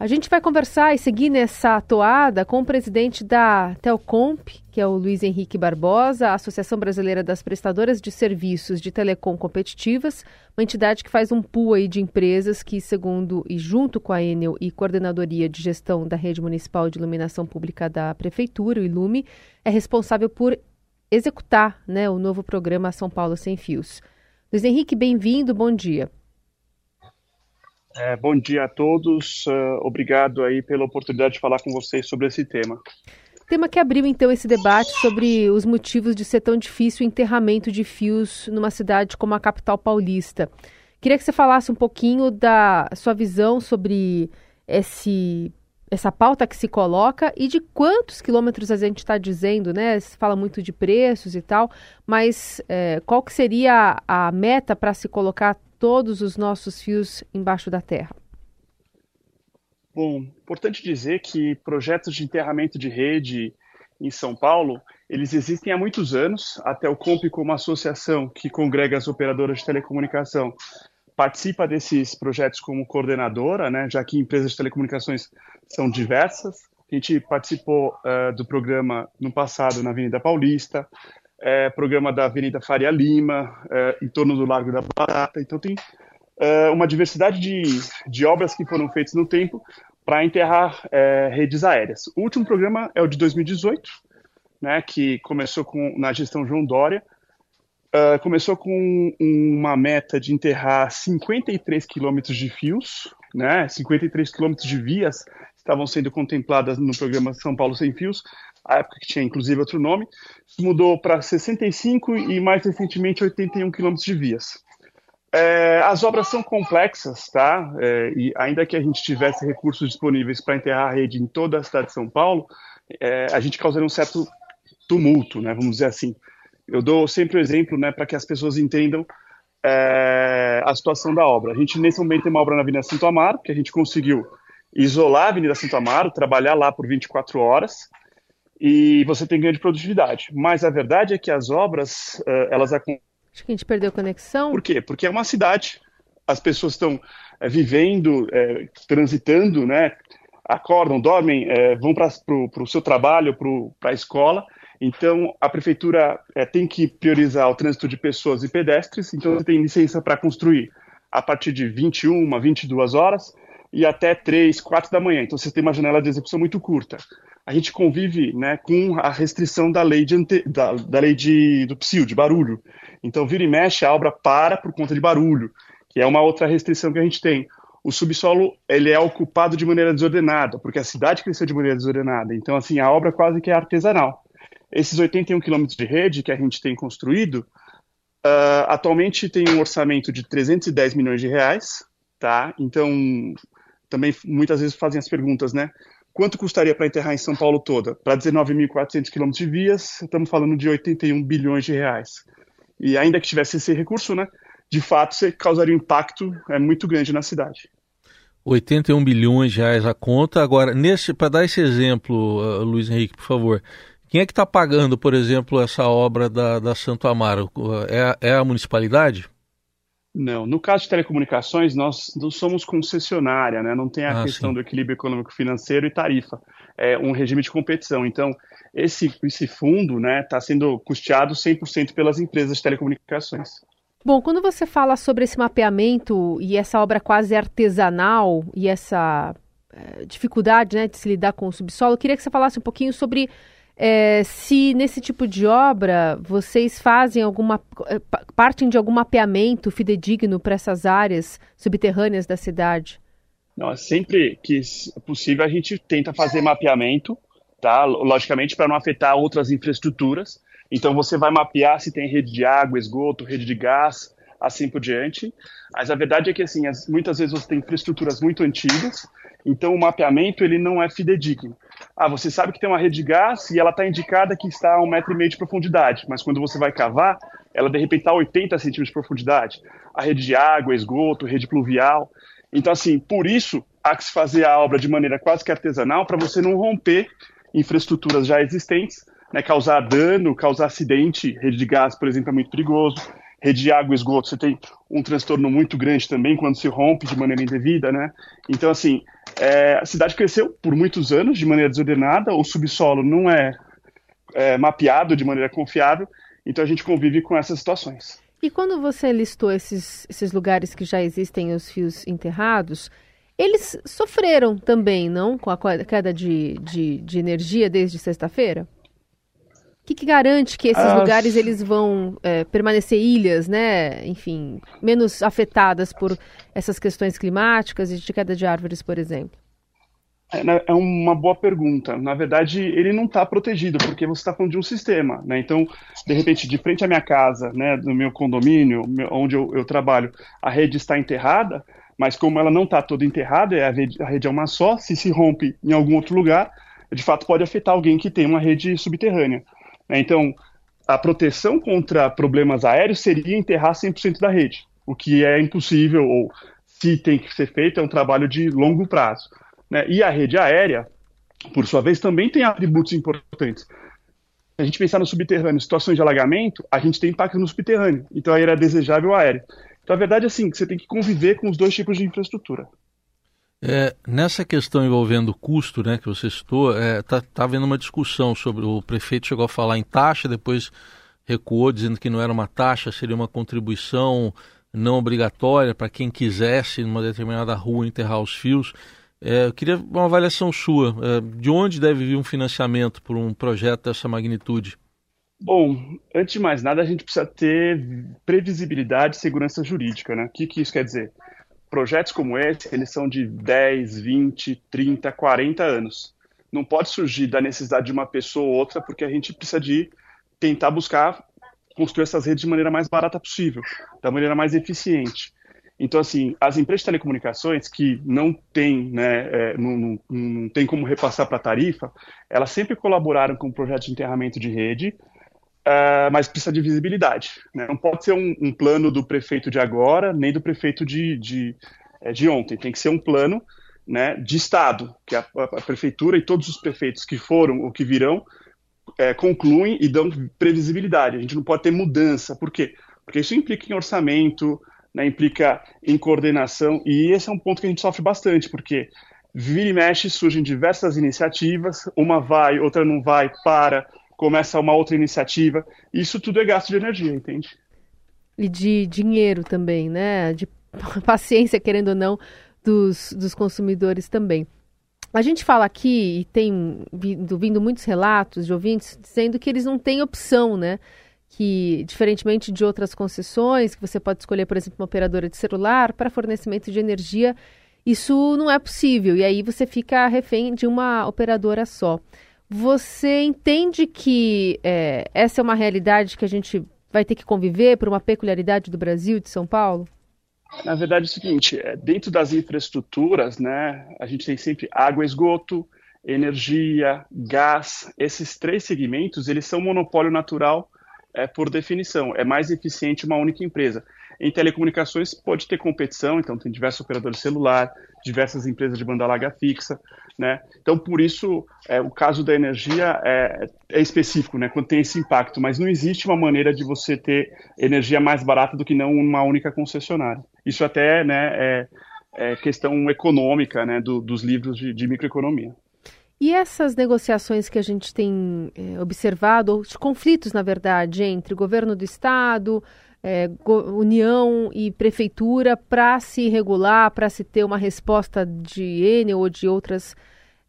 A gente vai conversar e seguir nessa toada com o presidente da Telcomp, que é o Luiz Henrique Barbosa, a Associação Brasileira das Prestadoras de Serviços de Telecom Competitivas, uma entidade que faz um pool aí de empresas que, segundo e junto com a Enel e Coordenadoria de Gestão da Rede Municipal de Iluminação Pública da Prefeitura, o ILUME, é responsável por executar né, o novo programa São Paulo Sem Fios. Luiz Henrique, bem-vindo, bom dia. É, bom dia a todos. Uh, obrigado aí pela oportunidade de falar com vocês sobre esse tema. Tema que abriu então esse debate sobre os motivos de ser tão difícil o enterramento de fios numa cidade como a capital paulista. Queria que você falasse um pouquinho da sua visão sobre esse, essa pauta que se coloca e de quantos quilômetros a gente está dizendo, né? Se fala muito de preços e tal, mas é, qual que seria a meta para se colocar todos os nossos fios embaixo da terra? Bom, importante dizer que projetos de enterramento de rede em São Paulo, eles existem há muitos anos. Até o COMP, como associação que congrega as operadoras de telecomunicação, participa desses projetos como coordenadora, né, já que empresas de telecomunicações são diversas. A gente participou uh, do programa no passado na Avenida Paulista, é, programa da Avenida Faria Lima, é, em torno do Largo da Batata. Então tem é, uma diversidade de, de obras que foram feitas no tempo para enterrar é, redes aéreas. O último programa é o de 2018, né, que começou com, na gestão João Dória. Uh, começou com uma meta de enterrar 53 quilômetros de fios, né, 53 quilômetros de vias estavam sendo contempladas no programa São Paulo Sem Fios, a época que tinha inclusive outro nome, mudou para 65 e mais recentemente 81 quilômetros de vias. É, as obras são complexas, tá? É, e ainda que a gente tivesse recursos disponíveis para enterrar a rede em toda a cidade de São Paulo, é, a gente causaria um certo tumulto, né? Vamos dizer assim. Eu dou sempre o exemplo, né, para que as pessoas entendam é, a situação da obra. A gente nesse momento tem uma obra na Avenida Santo Amaro, que a gente conseguiu isolar a Avenida Santo Amaro, trabalhar lá por 24 horas, e você tem ganho de produtividade. Mas a verdade é que as obras, uh, elas Acho que a gente perdeu a conexão. Por quê? Porque é uma cidade, as pessoas estão é, vivendo, é, transitando, né? acordam, dormem, é, vão para o seu trabalho, para a escola. Então, a prefeitura tem que priorizar o trânsito de pessoas e pedestres. Então, você tem licença para construir a partir de 21, 22 horas e até 3, 4 da manhã. Então, você tem uma janela de execução muito curta a gente convive né, com a restrição da lei, de ante... da, da lei de, do psil, de barulho. Então, vira e mexe, a obra para por conta de barulho, que é uma outra restrição que a gente tem. O subsolo ele é ocupado de maneira desordenada, porque a cidade cresceu de maneira desordenada. Então, assim, a obra quase que é artesanal. Esses 81 quilômetros de rede que a gente tem construído, uh, atualmente tem um orçamento de 310 milhões de reais, tá? Então, também muitas vezes fazem as perguntas, né? Quanto custaria para enterrar em São Paulo toda? Para 19.400 quilômetros de vias, estamos falando de 81 bilhões de reais. E ainda que tivesse esse recurso, né, de fato, você causaria um impacto é, muito grande na cidade. 81 bilhões de reais a conta. Agora, para dar esse exemplo, uh, Luiz Henrique, por favor, quem é que está pagando, por exemplo, essa obra da, da Santo Amaro? É, é a municipalidade? Não, no caso de telecomunicações, nós não somos concessionária, né? não tem a ah, questão sim. do equilíbrio econômico-financeiro e tarifa, é um regime de competição. Então, esse, esse fundo está né, tá sendo custeado 100% pelas empresas de telecomunicações. Bom, quando você fala sobre esse mapeamento e essa obra quase artesanal e essa é, dificuldade né, de se lidar com o subsolo, eu queria que você falasse um pouquinho sobre é, se nesse tipo de obra vocês fazem alguma é, partem de algum mapeamento fidedigno para essas áreas subterrâneas da cidade? Não, sempre que possível a gente tenta fazer mapeamento, tá? Logicamente para não afetar outras infraestruturas. Então você vai mapear se tem rede de água, esgoto, rede de gás, assim por diante. Mas a verdade é que assim, muitas vezes você tem infraestruturas muito antigas, então o mapeamento ele não é fidedigno. Ah, você sabe que tem uma rede de gás e ela está indicada que está a um metro e meio de profundidade, mas quando você vai cavar, ela de repente está a 80 centímetros de profundidade. A rede de água, esgoto, rede pluvial. Então, assim, por isso há que se fazer a obra de maneira quase que artesanal para você não romper infraestruturas já existentes, né, causar dano, causar acidente. Rede de gás, por exemplo, é muito perigoso. Rede de água e esgoto, você tem um transtorno muito grande também quando se rompe de maneira indevida, né? Então, assim, é, a cidade cresceu por muitos anos de maneira desordenada, o subsolo não é, é mapeado de maneira confiável, então a gente convive com essas situações. E quando você listou esses, esses lugares que já existem os fios enterrados, eles sofreram também, não? Com a queda de, de, de energia desde sexta-feira? O que, que, garante que esses ah, lugares eles vão é, permanecer ilhas, né? Enfim, menos afetadas por essas questões climáticas e de queda de árvores, por exemplo? É, né, é uma boa pergunta. Na verdade, ele não está protegido, porque você está falando de um sistema, né? Então, de repente, de frente à minha casa, né, no meu condomínio, onde eu, eu trabalho, a rede está enterrada, mas como ela não está toda enterrada, a rede, a rede é uma só, se se rompe em algum outro lugar, de fato pode afetar alguém que tem uma rede subterrânea. Né? Então, a proteção contra problemas aéreos seria enterrar 100% da rede, o que é impossível, ou se tem que ser feito, é um trabalho de longo prazo. Né? E a rede aérea, por sua vez, também tem atributos importantes. Se a gente pensar no subterrâneo, situações de alagamento, a gente tem impacto no subterrâneo. Então aí era desejável aéreo. Então a verdade é assim, que você tem que conviver com os dois tipos de infraestrutura. É, nessa questão envolvendo custo, né, que você citou, está é, tá, tá havendo uma discussão sobre o prefeito chegou a falar em taxa, depois recuou dizendo que não era uma taxa, seria uma contribuição não obrigatória para quem quisesse numa determinada rua enterrar os fios. É, eu queria uma avaliação sua. É, de onde deve vir um financiamento por um projeto dessa magnitude? Bom, antes de mais nada, a gente precisa ter previsibilidade e segurança jurídica. Né? O que, que isso quer dizer? Projetos como esse, eles são de 10, 20, 30, 40 anos. Não pode surgir da necessidade de uma pessoa ou outra, porque a gente precisa de tentar buscar construir essas redes de maneira mais barata possível, da maneira mais eficiente. Então, assim, as empresas de telecomunicações que não têm, né, é, não, não, não tem como repassar para a tarifa, elas sempre colaboraram com o projeto de enterramento de rede, uh, mas precisa de visibilidade. Né? Não pode ser um, um, plano do prefeito de agora, nem do prefeito de, de, é, de ontem. Tem que ser um plano né, de Estado, que a, a, prefeitura e todos os prefeitos que foram ou que virão é, concluem e dão previsibilidade. A gente não pode ter mudança. Por quê? Porque isso implica em orçamento, né, implica em coordenação, e esse é um ponto que a gente sofre bastante, porque vira e mexe surgem diversas iniciativas, uma vai, outra não vai, para, começa uma outra iniciativa, isso tudo é gasto de energia, entende? E de dinheiro também, né? De paciência, querendo ou não, dos, dos consumidores também. A gente fala aqui, e tem vindo, vindo muitos relatos de ouvintes dizendo que eles não têm opção, né? que, diferentemente de outras concessões, que você pode escolher, por exemplo, uma operadora de celular para fornecimento de energia, isso não é possível. E aí você fica refém de uma operadora só. Você entende que é, essa é uma realidade que a gente vai ter que conviver por uma peculiaridade do Brasil e de São Paulo? Na verdade é o seguinte, é, dentro das infraestruturas, né, a gente tem sempre água, esgoto, energia, gás. Esses três segmentos, eles são monopólio natural é, por definição. É mais eficiente uma única empresa. Em telecomunicações pode ter competição, então tem diversos operadores celular, diversas empresas de banda larga fixa, né? Então por isso é, o caso da energia é, é, específico, né? Quando tem esse impacto, mas não existe uma maneira de você ter energia mais barata do que não uma única concessionária. Isso até, né, é, é questão econômica, né, do, dos livros de, de microeconomia. E essas negociações que a gente tem é, observado, os conflitos, na verdade, entre governo do Estado, é, União e Prefeitura para se regular, para se ter uma resposta de Enel ou de outras,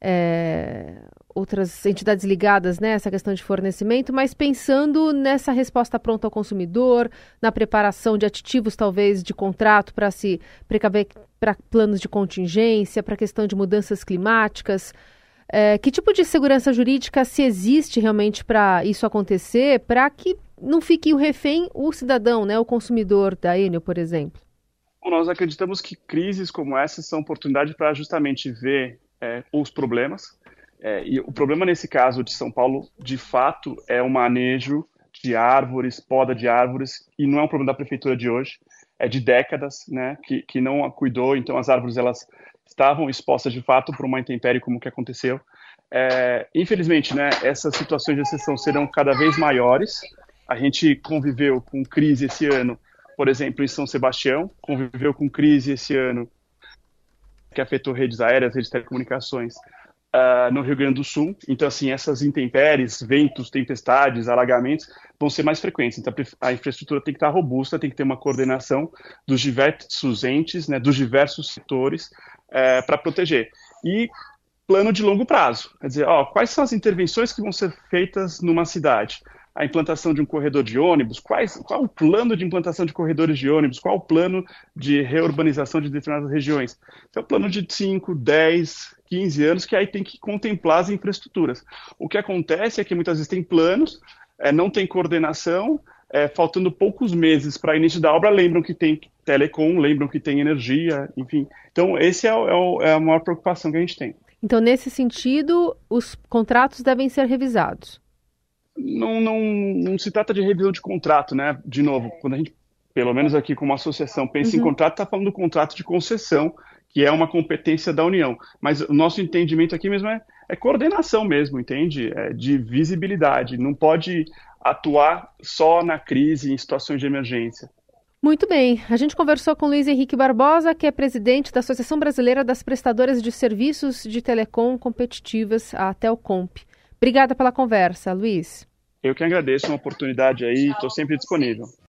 é, outras entidades ligadas nessa né, questão de fornecimento, mas pensando nessa resposta pronta ao consumidor, na preparação de aditivos, talvez, de contrato para se precaver para planos de contingência, para a questão de mudanças climáticas. É, que tipo de segurança jurídica se existe realmente para isso acontecer, para que não fique o refém o cidadão, né, o consumidor da Enel, por exemplo? Nós acreditamos que crises como essa são oportunidade para justamente ver é, os problemas. É, e o problema nesse caso de São Paulo, de fato, é o manejo de árvores, poda de árvores, e não é um problema da prefeitura de hoje, é de décadas, né, que, que não cuidou, então as árvores elas estavam expostas de fato por uma intempérie como que aconteceu. É, infelizmente, né, essas situações de exceção serão cada vez maiores. A gente conviveu com crise esse ano, por exemplo, em São Sebastião, conviveu com crise esse ano que afetou redes aéreas, redes de telecomunicações uh, no Rio Grande do Sul. Então, assim, essas intempéries, ventos, tempestades, alagamentos vão ser mais frequentes. Então, a infraestrutura tem que estar robusta, tem que ter uma coordenação dos diversos entes, né, dos diversos setores uh, para proteger. E plano de longo prazo. Quer dizer, ó, quais são as intervenções que vão ser feitas numa cidade? A implantação de um corredor de ônibus, quais, qual o plano de implantação de corredores de ônibus, qual o plano de reurbanização de determinadas regiões. Então, plano de 5, 10, 15 anos, que aí tem que contemplar as infraestruturas. O que acontece é que muitas vezes tem planos, é, não tem coordenação, é, faltando poucos meses para início da obra, lembram que tem telecom, lembram que tem energia, enfim. Então, esse é, é, é a maior preocupação que a gente tem. Então, nesse sentido, os contratos devem ser revisados. Não, não, não se trata de revisão de contrato, né? De novo, quando a gente, pelo menos aqui como associação, pensa uhum. em contrato, está falando do contrato de concessão, que é uma competência da União. Mas o nosso entendimento aqui mesmo é, é coordenação mesmo, entende? É de visibilidade. Não pode atuar só na crise, em situações de emergência. Muito bem. A gente conversou com Luiz Henrique Barbosa, que é presidente da Associação Brasileira das Prestadoras de Serviços de Telecom Competitivas, a Telcomp. Obrigada pela conversa, Luiz. Eu que agradeço a oportunidade aí, estou sempre disponível.